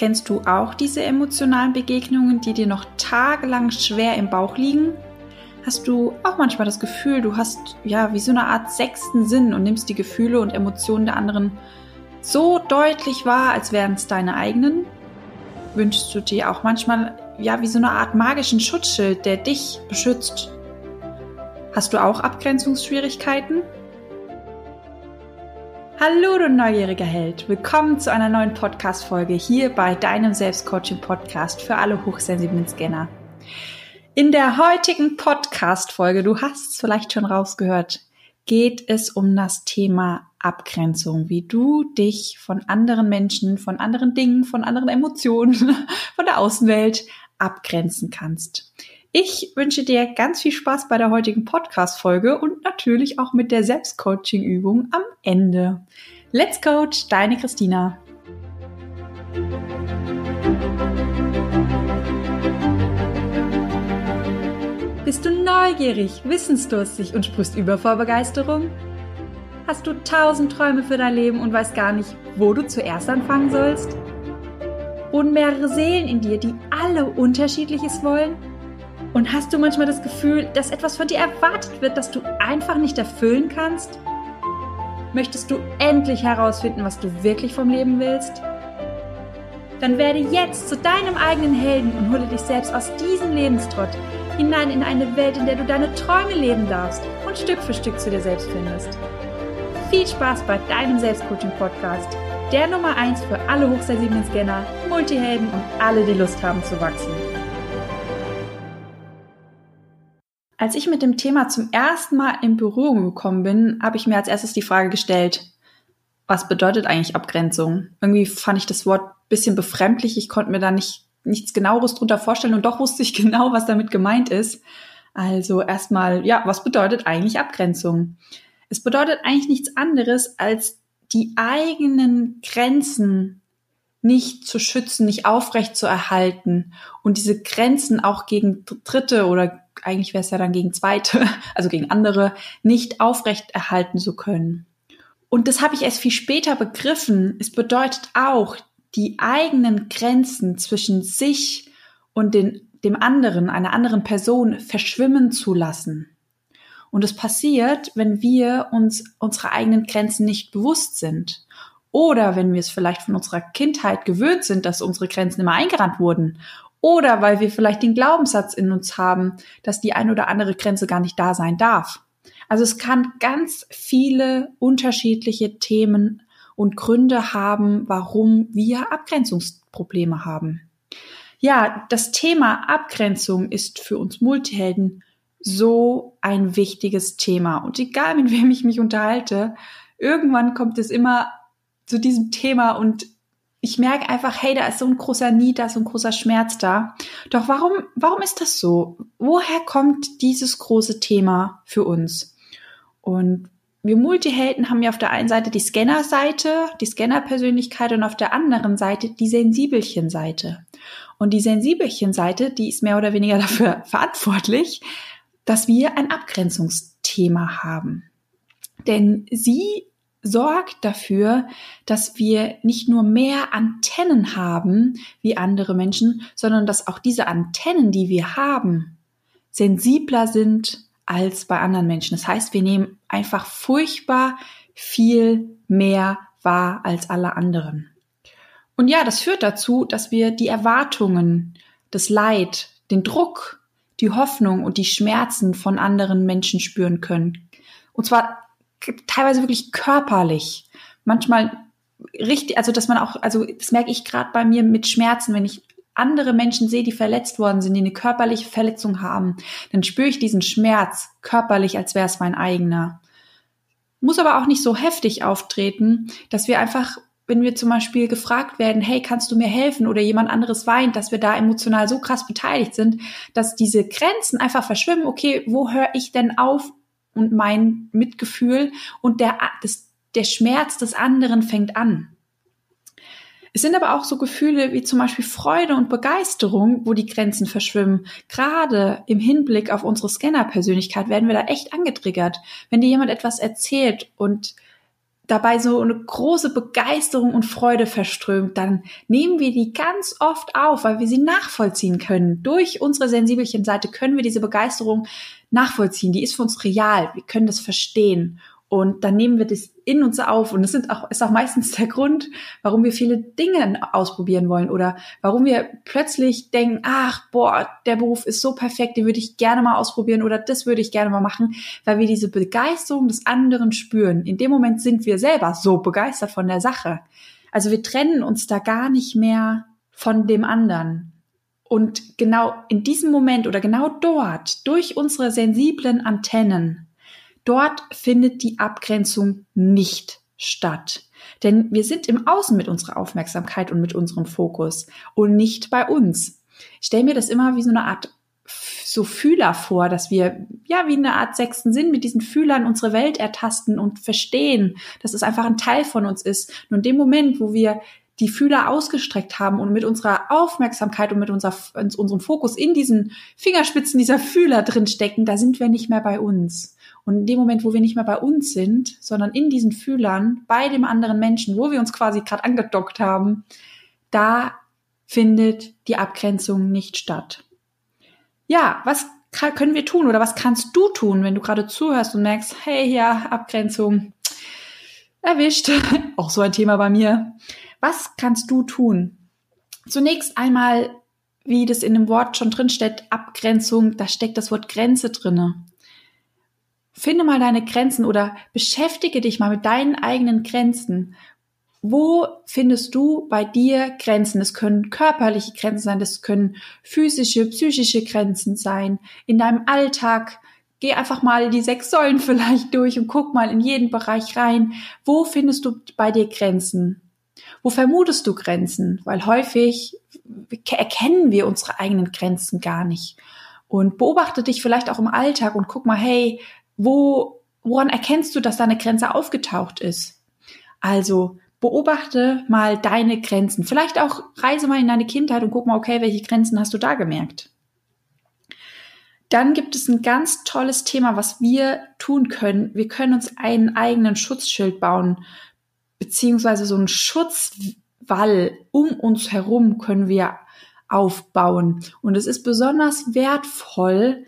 Kennst du auch diese emotionalen Begegnungen, die dir noch tagelang schwer im Bauch liegen? Hast du auch manchmal das Gefühl, du hast ja wie so eine Art sechsten Sinn und nimmst die Gefühle und Emotionen der anderen so deutlich wahr, als wären es deine eigenen? Wünschst du dir auch manchmal ja wie so eine Art magischen Schutzschild, der dich beschützt? Hast du auch Abgrenzungsschwierigkeiten? Hallo, du neugieriger Held. Willkommen zu einer neuen Podcast-Folge hier bei deinem Selbstcoaching-Podcast für alle hochsensiblen Scanner. In der heutigen Podcast-Folge, du hast es vielleicht schon rausgehört, geht es um das Thema Abgrenzung, wie du dich von anderen Menschen, von anderen Dingen, von anderen Emotionen, von der Außenwelt abgrenzen kannst. Ich wünsche dir ganz viel Spaß bei der heutigen Podcast-Folge und natürlich auch mit der Selbstcoaching-Übung am Ende. Let's Coach, deine Christina. Bist du neugierig, wissensdurstig und sprichst über vor Begeisterung? Hast du tausend Träume für dein Leben und weißt gar nicht, wo du zuerst anfangen sollst? Und mehrere Seelen in dir, die alle unterschiedliches wollen? Und hast du manchmal das Gefühl, dass etwas von dir erwartet wird, das du einfach nicht erfüllen kannst? Möchtest du endlich herausfinden, was du wirklich vom Leben willst? Dann werde jetzt zu deinem eigenen Helden und hole dich selbst aus diesem Lebenstrott hinein in eine Welt, in der du deine Träume leben darfst und Stück für Stück zu dir selbst findest. Viel Spaß bei deinem Selbstcoaching-Podcast, der Nummer 1 für alle hochsensiblen Scanner, Multihelden und alle, die Lust haben zu wachsen. Als ich mit dem Thema zum ersten Mal in Berührung gekommen bin, habe ich mir als erstes die Frage gestellt, was bedeutet eigentlich Abgrenzung? Irgendwie fand ich das Wort bisschen befremdlich. Ich konnte mir da nicht nichts genaueres drunter vorstellen und doch wusste ich genau, was damit gemeint ist. Also erstmal, ja, was bedeutet eigentlich Abgrenzung? Es bedeutet eigentlich nichts anderes, als die eigenen Grenzen nicht zu schützen, nicht aufrecht zu erhalten und diese Grenzen auch gegen Dritte oder eigentlich wäre es ja dann gegen Zweite, also gegen andere, nicht aufrecht erhalten zu können. Und das habe ich erst viel später begriffen. Es bedeutet auch, die eigenen Grenzen zwischen sich und den, dem anderen, einer anderen Person verschwimmen zu lassen. Und es passiert, wenn wir uns unsere eigenen Grenzen nicht bewusst sind. Oder wenn wir es vielleicht von unserer Kindheit gewöhnt sind, dass unsere Grenzen immer eingerannt wurden. Oder weil wir vielleicht den Glaubenssatz in uns haben, dass die ein oder andere Grenze gar nicht da sein darf. Also es kann ganz viele unterschiedliche Themen und Gründe haben, warum wir Abgrenzungsprobleme haben. Ja, das Thema Abgrenzung ist für uns Multihelden so ein wichtiges Thema. Und egal mit wem ich mich unterhalte, irgendwann kommt es immer zu diesem Thema und ich merke einfach, hey, da ist so ein großer Need, da ist so ein großer Schmerz da. Doch warum, warum ist das so? Woher kommt dieses große Thema für uns? Und wir Multihelden haben ja auf der einen Seite die Scanner-Seite, die Scanner-Persönlichkeit und auf der anderen Seite die Sensibelchen-Seite. Und die Sensibelchen-Seite, die ist mehr oder weniger dafür verantwortlich, dass wir ein Abgrenzungsthema haben. Denn sie sorgt dafür, dass wir nicht nur mehr Antennen haben wie andere Menschen, sondern dass auch diese Antennen, die wir haben, sensibler sind als bei anderen Menschen. Das heißt, wir nehmen einfach furchtbar viel mehr wahr als alle anderen. Und ja, das führt dazu, dass wir die Erwartungen, das Leid, den Druck, die Hoffnung und die Schmerzen von anderen Menschen spüren können. Und zwar teilweise wirklich körperlich. Manchmal richtig, also dass man auch, also das merke ich gerade bei mir mit Schmerzen, wenn ich andere Menschen sehe, die verletzt worden sind, die eine körperliche Verletzung haben, dann spüre ich diesen Schmerz körperlich, als wäre es mein eigener. Muss aber auch nicht so heftig auftreten, dass wir einfach, wenn wir zum Beispiel gefragt werden, hey, kannst du mir helfen oder jemand anderes weint, dass wir da emotional so krass beteiligt sind, dass diese Grenzen einfach verschwimmen. Okay, wo höre ich denn auf und mein Mitgefühl und der, das, der Schmerz des anderen fängt an. Es sind aber auch so Gefühle wie zum Beispiel Freude und Begeisterung, wo die Grenzen verschwimmen. Gerade im Hinblick auf unsere Scanner-Persönlichkeit werden wir da echt angetriggert. Wenn dir jemand etwas erzählt und dabei so eine große Begeisterung und Freude verströmt, dann nehmen wir die ganz oft auf, weil wir sie nachvollziehen können. Durch unsere sensibelchen Seite können wir diese Begeisterung nachvollziehen. Die ist für uns real. Wir können das verstehen. Und dann nehmen wir das in uns auf. Und das sind auch, ist auch meistens der Grund, warum wir viele Dinge ausprobieren wollen oder warum wir plötzlich denken, ach, boah, der Beruf ist so perfekt, den würde ich gerne mal ausprobieren oder das würde ich gerne mal machen, weil wir diese Begeisterung des anderen spüren. In dem Moment sind wir selber so begeistert von der Sache. Also wir trennen uns da gar nicht mehr von dem anderen. Und genau in diesem Moment oder genau dort, durch unsere sensiblen Antennen, Dort findet die Abgrenzung nicht statt. Denn wir sind im Außen mit unserer Aufmerksamkeit und mit unserem Fokus und nicht bei uns. Ich stelle mir das immer wie so eine Art so Fühler vor, dass wir ja wie eine Art sechsten Sinn mit diesen Fühlern unsere Welt ertasten und verstehen, dass es einfach ein Teil von uns ist. Nur in dem Moment, wo wir die Fühler ausgestreckt haben und mit unserer Aufmerksamkeit und mit unser, unserem Fokus in diesen Fingerspitzen dieser Fühler drin stecken, da sind wir nicht mehr bei uns. Und in dem Moment, wo wir nicht mehr bei uns sind, sondern in diesen Fühlern, bei dem anderen Menschen, wo wir uns quasi gerade angedockt haben, da findet die Abgrenzung nicht statt. Ja, was können wir tun oder was kannst du tun, wenn du gerade zuhörst und merkst, hey, ja, Abgrenzung erwischt. Auch so ein Thema bei mir. Was kannst du tun? Zunächst einmal, wie das in dem Wort schon drin steht, Abgrenzung, da steckt das Wort Grenze drinne. Finde mal deine Grenzen oder beschäftige dich mal mit deinen eigenen Grenzen. Wo findest du bei dir Grenzen? Es können körperliche Grenzen sein, das können physische, psychische Grenzen sein. In deinem Alltag geh einfach mal die sechs Säulen vielleicht durch und guck mal in jeden Bereich rein. Wo findest du bei dir Grenzen? Wo vermutest du Grenzen? Weil häufig erkennen wir unsere eigenen Grenzen gar nicht. Und beobachte dich vielleicht auch im Alltag und guck mal, hey, wo, woran erkennst du, dass da eine Grenze aufgetaucht ist? Also beobachte mal deine Grenzen. Vielleicht auch reise mal in deine Kindheit und guck mal, okay, welche Grenzen hast du da gemerkt? Dann gibt es ein ganz tolles Thema, was wir tun können. Wir können uns einen eigenen Schutzschild bauen, beziehungsweise so einen Schutzwall um uns herum können wir aufbauen. Und es ist besonders wertvoll,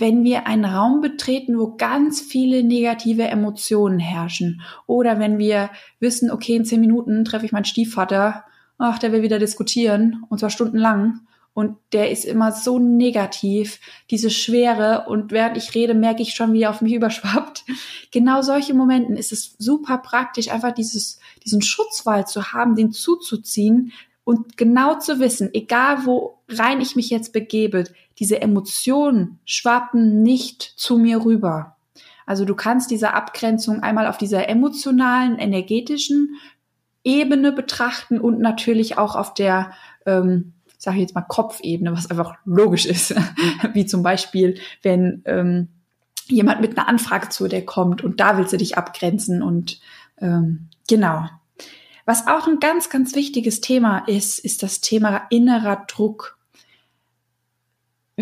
wenn wir einen Raum betreten, wo ganz viele negative Emotionen herrschen. Oder wenn wir wissen, okay, in zehn Minuten treffe ich meinen Stiefvater, ach, der will wieder diskutieren, und zwar stundenlang. Und der ist immer so negativ, diese Schwere. Und während ich rede, merke ich schon, wie er auf mich überschwappt. Genau solche Momenten ist es super praktisch, einfach dieses, diesen Schutzwall zu haben, den zuzuziehen, und genau zu wissen, egal wo rein ich mich jetzt begebe, diese Emotionen schwappen nicht zu mir rüber. Also du kannst diese Abgrenzung einmal auf dieser emotionalen, energetischen Ebene betrachten und natürlich auch auf der, ähm, sage ich jetzt mal, Kopfebene, was einfach logisch ist. Wie zum Beispiel, wenn ähm, jemand mit einer Anfrage zu dir kommt und da willst du dich abgrenzen und ähm, genau. Was auch ein ganz, ganz wichtiges Thema ist, ist das Thema innerer Druck.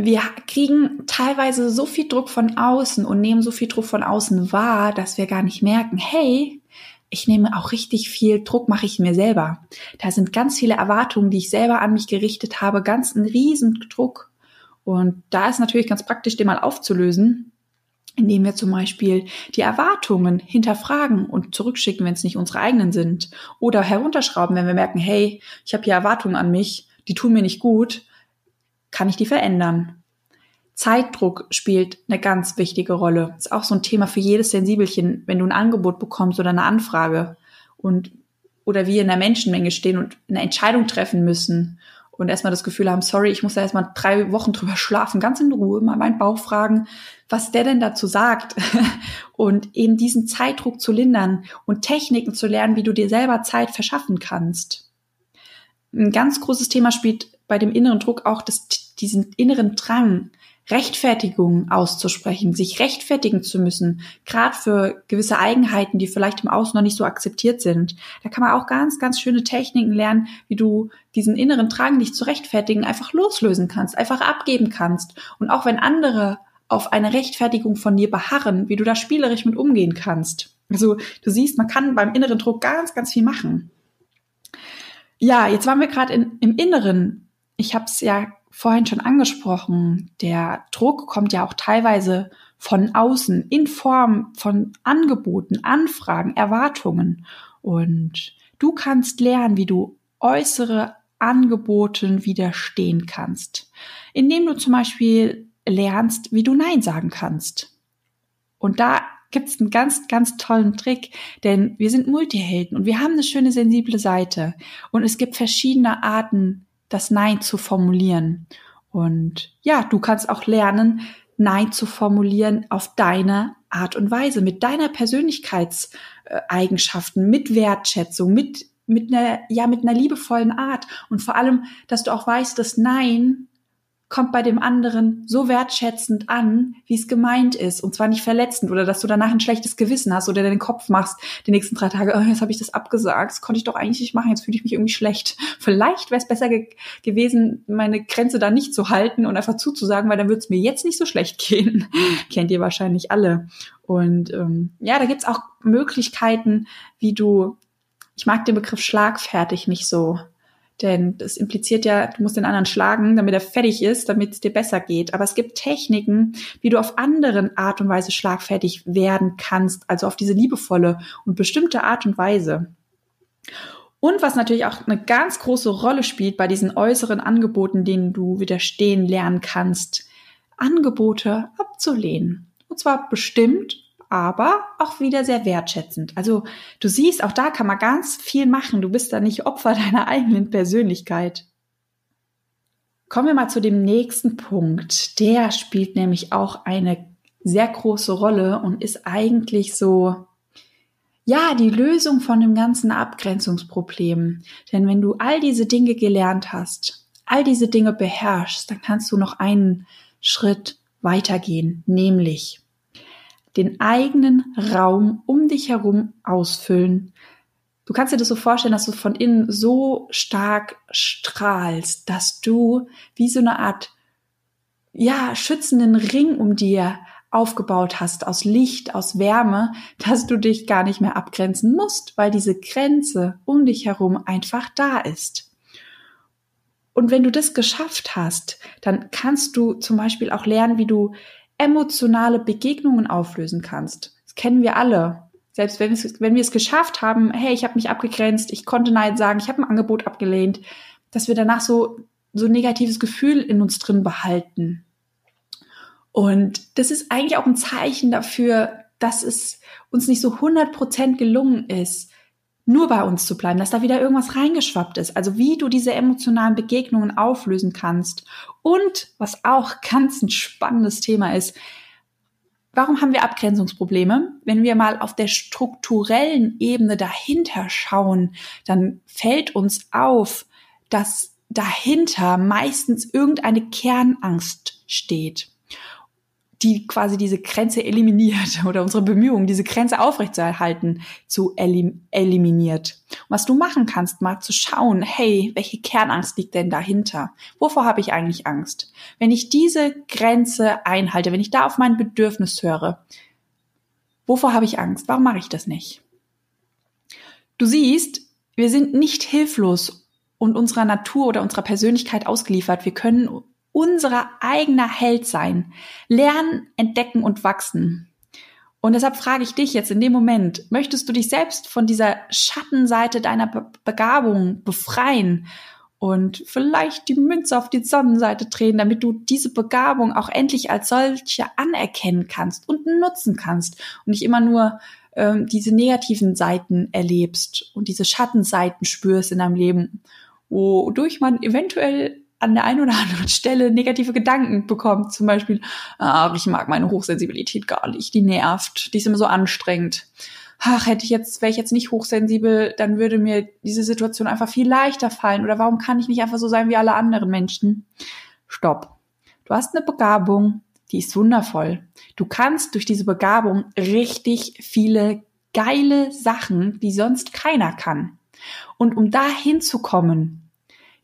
Wir kriegen teilweise so viel Druck von außen und nehmen so viel Druck von außen wahr, dass wir gar nicht merken, hey, ich nehme auch richtig viel Druck, mache ich mir selber. Da sind ganz viele Erwartungen, die ich selber an mich gerichtet habe, ganz ein riesen Druck. Und da ist natürlich ganz praktisch, den mal aufzulösen indem wir zum Beispiel die Erwartungen hinterfragen und zurückschicken, wenn es nicht unsere eigenen sind. Oder herunterschrauben, wenn wir merken, hey, ich habe hier Erwartungen an mich, die tun mir nicht gut, kann ich die verändern. Zeitdruck spielt eine ganz wichtige Rolle. Ist auch so ein Thema für jedes Sensibelchen, wenn du ein Angebot bekommst oder eine Anfrage und oder wir in der Menschenmenge stehen und eine Entscheidung treffen müssen und erstmal das Gefühl haben, sorry, ich muss da erstmal drei Wochen drüber schlafen, ganz in Ruhe, mal meinen Bauch fragen, was der denn dazu sagt und eben diesen Zeitdruck zu lindern und Techniken zu lernen, wie du dir selber Zeit verschaffen kannst. Ein ganz großes Thema spielt bei dem inneren Druck auch das, diesen inneren Drang, Rechtfertigungen auszusprechen, sich rechtfertigen zu müssen, gerade für gewisse Eigenheiten, die vielleicht im Außen noch nicht so akzeptiert sind. Da kann man auch ganz, ganz schöne Techniken lernen, wie du diesen inneren Drang, dich zu rechtfertigen, einfach loslösen kannst, einfach abgeben kannst. Und auch wenn andere auf eine Rechtfertigung von dir beharren, wie du da spielerisch mit umgehen kannst. Also du siehst, man kann beim inneren Druck ganz, ganz viel machen. Ja, jetzt waren wir gerade im Inneren. Ich habe es ja vorhin schon angesprochen. Der Druck kommt ja auch teilweise von außen in Form von Angeboten, Anfragen, Erwartungen. Und du kannst lernen, wie du äußere Angeboten widerstehen kannst, indem du zum Beispiel lernst, wie du Nein sagen kannst. Und da gibt es einen ganz, ganz tollen Trick, denn wir sind Multihelden und wir haben eine schöne sensible Seite und es gibt verschiedene Arten, das Nein zu formulieren. Und ja, du kannst auch lernen, Nein zu formulieren auf deine Art und Weise, mit deiner Persönlichkeitseigenschaften, mit Wertschätzung, mit, mit einer, ja, mit einer liebevollen Art. Und vor allem, dass du auch weißt, dass Nein kommt bei dem anderen so wertschätzend an, wie es gemeint ist. Und zwar nicht verletzend oder dass du danach ein schlechtes Gewissen hast oder den Kopf machst die nächsten drei Tage, oh, jetzt habe ich das abgesagt, das konnte ich doch eigentlich nicht machen, jetzt fühle ich mich irgendwie schlecht. Vielleicht wäre es besser ge gewesen, meine Grenze da nicht zu halten und einfach zuzusagen, weil dann würde es mir jetzt nicht so schlecht gehen. Kennt ihr wahrscheinlich alle. Und ähm, ja, da gibt's auch Möglichkeiten, wie du, ich mag den Begriff schlagfertig nicht so denn das impliziert ja, du musst den anderen schlagen, damit er fertig ist, damit es dir besser geht. Aber es gibt Techniken, wie du auf anderen Art und Weise schlagfertig werden kannst, also auf diese liebevolle und bestimmte Art und Weise. Und was natürlich auch eine ganz große Rolle spielt bei diesen äußeren Angeboten, denen du widerstehen lernen kannst, Angebote abzulehnen. Und zwar bestimmt aber auch wieder sehr wertschätzend. Also du siehst, auch da kann man ganz viel machen. Du bist da nicht Opfer deiner eigenen Persönlichkeit. Kommen wir mal zu dem nächsten Punkt. Der spielt nämlich auch eine sehr große Rolle und ist eigentlich so, ja, die Lösung von dem ganzen Abgrenzungsproblem. Denn wenn du all diese Dinge gelernt hast, all diese Dinge beherrschst, dann kannst du noch einen Schritt weitergehen, nämlich den eigenen Raum um dich herum ausfüllen. Du kannst dir das so vorstellen, dass du von innen so stark strahlst, dass du wie so eine Art, ja, schützenden Ring um dir aufgebaut hast aus Licht, aus Wärme, dass du dich gar nicht mehr abgrenzen musst, weil diese Grenze um dich herum einfach da ist. Und wenn du das geschafft hast, dann kannst du zum Beispiel auch lernen, wie du emotionale Begegnungen auflösen kannst. Das kennen wir alle. Selbst wenn, wenn wir es geschafft haben, hey, ich habe mich abgegrenzt, ich konnte Nein sagen, ich habe ein Angebot abgelehnt, dass wir danach so so ein negatives Gefühl in uns drin behalten. Und das ist eigentlich auch ein Zeichen dafür, dass es uns nicht so 100% gelungen ist, nur bei uns zu bleiben, dass da wieder irgendwas reingeschwappt ist. Also wie du diese emotionalen Begegnungen auflösen kannst. Und was auch ganz ein spannendes Thema ist, warum haben wir Abgrenzungsprobleme? Wenn wir mal auf der strukturellen Ebene dahinter schauen, dann fällt uns auf, dass dahinter meistens irgendeine Kernangst steht die quasi diese Grenze eliminiert oder unsere Bemühungen, diese Grenze aufrechtzuerhalten, zu elim eliminiert. Und was du machen kannst, mal zu schauen, hey, welche Kernangst liegt denn dahinter? Wovor habe ich eigentlich Angst? Wenn ich diese Grenze einhalte, wenn ich da auf mein Bedürfnis höre, wovor habe ich Angst? Warum mache ich das nicht? Du siehst, wir sind nicht hilflos und unserer Natur oder unserer Persönlichkeit ausgeliefert. Wir können unser eigener Held sein. Lernen, entdecken und wachsen. Und deshalb frage ich dich jetzt in dem Moment, möchtest du dich selbst von dieser Schattenseite deiner Be Begabung befreien und vielleicht die Münze auf die Sonnenseite drehen, damit du diese Begabung auch endlich als solche anerkennen kannst und nutzen kannst und nicht immer nur ähm, diese negativen Seiten erlebst und diese Schattenseiten spürst in deinem Leben, wodurch man eventuell an der einen oder anderen Stelle negative Gedanken bekommt. Zum Beispiel, ach, ich mag meine Hochsensibilität gar nicht, die nervt, die ist immer so anstrengend. Ach, hätte ich jetzt, wäre ich jetzt nicht hochsensibel, dann würde mir diese Situation einfach viel leichter fallen. Oder warum kann ich nicht einfach so sein wie alle anderen Menschen? Stopp. Du hast eine Begabung, die ist wundervoll. Du kannst durch diese Begabung richtig viele geile Sachen, die sonst keiner kann. Und um da hinzukommen,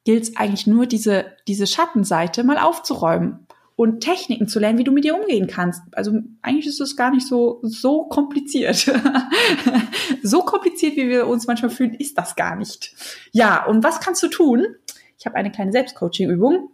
gilt es eigentlich nur, diese, diese Schattenseite mal aufzuräumen und Techniken zu lernen, wie du mit dir umgehen kannst. Also eigentlich ist es gar nicht so, so kompliziert. so kompliziert, wie wir uns manchmal fühlen, ist das gar nicht. Ja, und was kannst du tun? Ich habe eine kleine Selbstcoaching-Übung.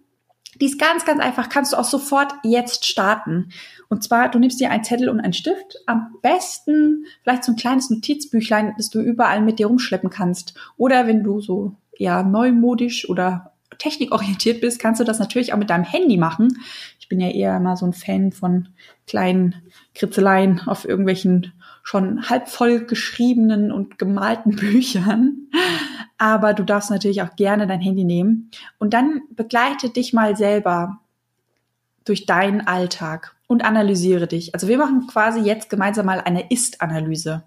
Die ist ganz, ganz einfach, kannst du auch sofort jetzt starten. Und zwar, du nimmst dir einen Zettel und einen Stift. Am besten vielleicht so ein kleines Notizbüchlein, das du überall mit dir rumschleppen kannst. Oder wenn du so eher neumodisch oder technikorientiert bist, kannst du das natürlich auch mit deinem Handy machen. Ich bin ja eher immer so ein Fan von kleinen Kritzeleien auf irgendwelchen schon halb voll geschriebenen und gemalten Büchern. Aber du darfst natürlich auch gerne dein Handy nehmen und dann begleite dich mal selber durch deinen Alltag und analysiere dich. Also wir machen quasi jetzt gemeinsam mal eine Ist-Analyse.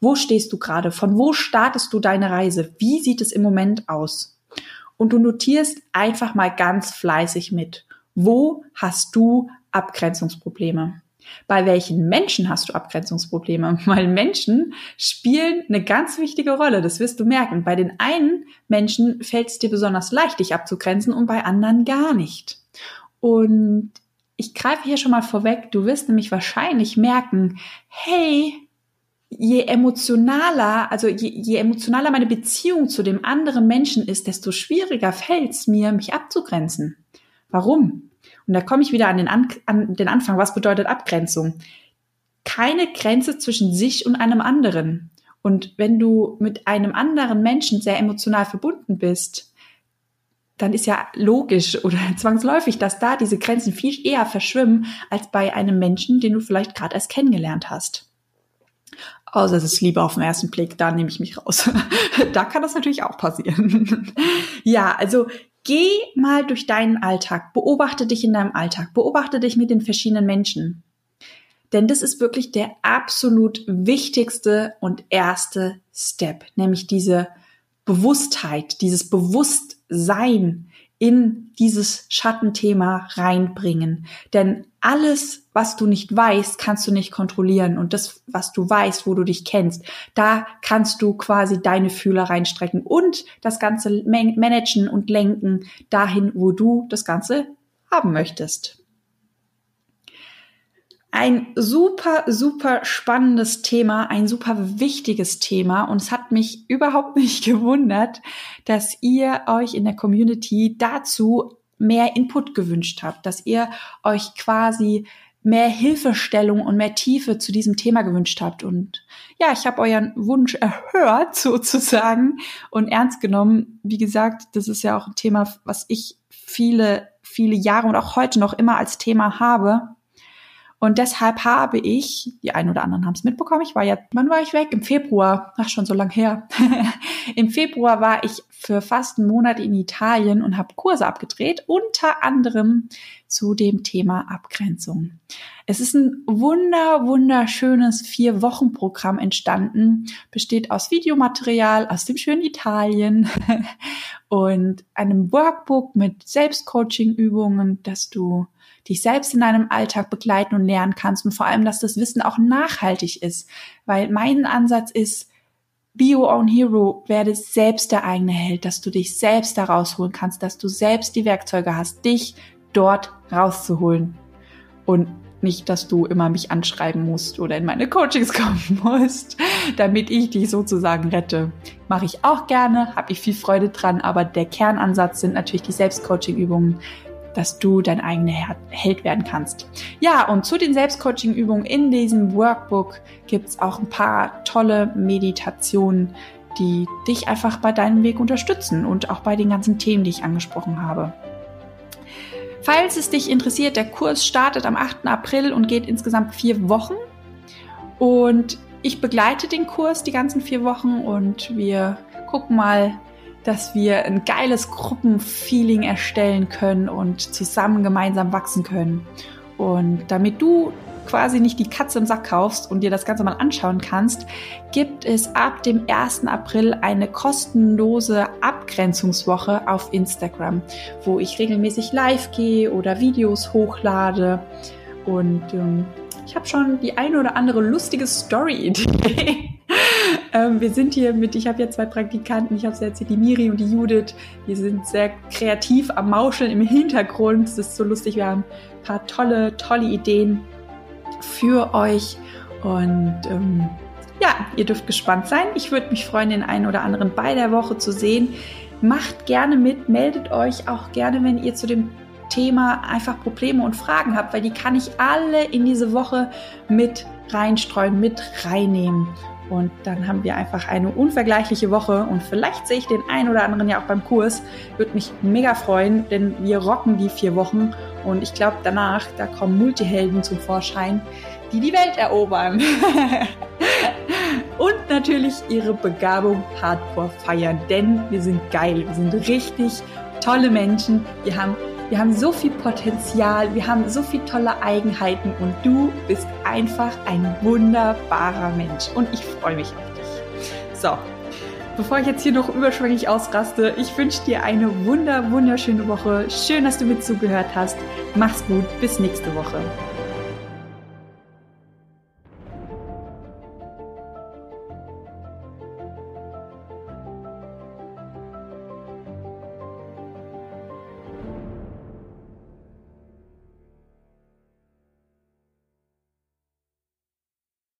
Wo stehst du gerade? Von wo startest du deine Reise? Wie sieht es im Moment aus? Und du notierst einfach mal ganz fleißig mit. Wo hast du Abgrenzungsprobleme? Bei welchen Menschen hast du Abgrenzungsprobleme? Weil Menschen spielen eine ganz wichtige Rolle, das wirst du merken. Bei den einen Menschen fällt es dir besonders leicht, dich abzugrenzen und bei anderen gar nicht. Und ich greife hier schon mal vorweg, du wirst nämlich wahrscheinlich merken, hey, je emotionaler, also je, je emotionaler meine Beziehung zu dem anderen Menschen ist, desto schwieriger fällt es mir, mich abzugrenzen. Warum? Und da komme ich wieder an den, an, an den Anfang. Was bedeutet Abgrenzung? Keine Grenze zwischen sich und einem anderen. Und wenn du mit einem anderen Menschen sehr emotional verbunden bist, dann ist ja logisch oder zwangsläufig, dass da diese Grenzen viel eher verschwimmen als bei einem Menschen, den du vielleicht gerade erst kennengelernt hast. Außer es ist Liebe auf den ersten Blick, da nehme ich mich raus. da kann das natürlich auch passieren. ja, also geh mal durch deinen Alltag, beobachte dich in deinem Alltag, beobachte dich mit den verschiedenen Menschen. Denn das ist wirklich der absolut wichtigste und erste Step, nämlich diese Bewusstheit, dieses Bewusstsein in dieses Schattenthema reinbringen. Denn alles, was du nicht weißt, kannst du nicht kontrollieren. Und das, was du weißt, wo du dich kennst, da kannst du quasi deine Fühler reinstrecken und das Ganze managen und lenken dahin, wo du das Ganze haben möchtest. Ein super, super spannendes Thema, ein super wichtiges Thema und es hat mich überhaupt nicht gewundert, dass ihr euch in der Community dazu mehr Input gewünscht habt, dass ihr euch quasi mehr Hilfestellung und mehr Tiefe zu diesem Thema gewünscht habt. Und ja, ich habe euren Wunsch erhört sozusagen und ernst genommen. Wie gesagt, das ist ja auch ein Thema, was ich viele, viele Jahre und auch heute noch immer als Thema habe. Und deshalb habe ich, die einen oder anderen haben es mitbekommen, ich war ja, wann war ich weg? Im Februar, ach schon so lang her. Im Februar war ich für fast einen Monat in Italien und habe Kurse abgedreht, unter anderem zu dem Thema Abgrenzung. Es ist ein wunder, wunderschönes Vier-Wochen-Programm entstanden, besteht aus Videomaterial aus dem schönen Italien und einem Workbook mit Selbstcoaching-Übungen, dass du dich selbst in deinem Alltag begleiten und lernen kannst und vor allem, dass das Wissen auch nachhaltig ist. Weil mein Ansatz ist, Be your own hero, werde selbst der eigene Held, dass du dich selbst da rausholen kannst, dass du selbst die Werkzeuge hast, dich dort rauszuholen. Und nicht, dass du immer mich anschreiben musst oder in meine Coachings kommen musst, damit ich dich sozusagen rette. Mache ich auch gerne, habe ich viel Freude dran, aber der Kernansatz sind natürlich die Selbstcoaching-Übungen, dass du dein eigener Held werden kannst. Ja, und zu den Selbstcoaching-Übungen in diesem Workbook gibt's auch ein paar tolle Meditationen, die dich einfach bei deinem Weg unterstützen und auch bei den ganzen Themen, die ich angesprochen habe. Falls es dich interessiert, der Kurs startet am 8. April und geht insgesamt vier Wochen. Und ich begleite den Kurs die ganzen vier Wochen und wir gucken mal, dass wir ein geiles Gruppenfeeling erstellen können und zusammen gemeinsam wachsen können. Und damit du quasi nicht die Katze im Sack kaufst und dir das Ganze mal anschauen kannst, gibt es ab dem 1. April eine kostenlose Abgrenzungswoche auf Instagram, wo ich regelmäßig live gehe oder Videos hochlade. Und ähm, ich habe schon die eine oder andere lustige Story-Idee ähm, wir sind hier mit, ich habe ja zwei Praktikanten, ich habe es erzählt, die Miri und die Judith, die sind sehr kreativ am Mauscheln im Hintergrund. Es ist so lustig, wir haben ein paar tolle, tolle Ideen für euch und ähm, ja, ihr dürft gespannt sein. Ich würde mich freuen, den einen oder anderen bei der Woche zu sehen. Macht gerne mit, meldet euch auch gerne, wenn ihr zu dem Thema einfach Probleme und Fragen habt, weil die kann ich alle in diese Woche mit reinstreuen, mit reinnehmen. Und dann haben wir einfach eine unvergleichliche Woche. Und vielleicht sehe ich den einen oder anderen ja auch beim Kurs. Würde mich mega freuen, denn wir rocken die vier Wochen. Und ich glaube danach, da kommen Multihelden zum Vorschein, die die Welt erobern. und natürlich ihre Begabung hardcore feiern, denn wir sind geil, wir sind richtig tolle Menschen, wir haben wir haben so viel Potenzial, wir haben so viele tolle Eigenheiten und du bist einfach ein wunderbarer Mensch und ich freue mich auf dich. So, bevor ich jetzt hier noch überschwänglich ausraste, ich wünsche dir eine wunder, wunderschöne Woche. Schön, dass du mit zugehört hast. Mach's gut, bis nächste Woche.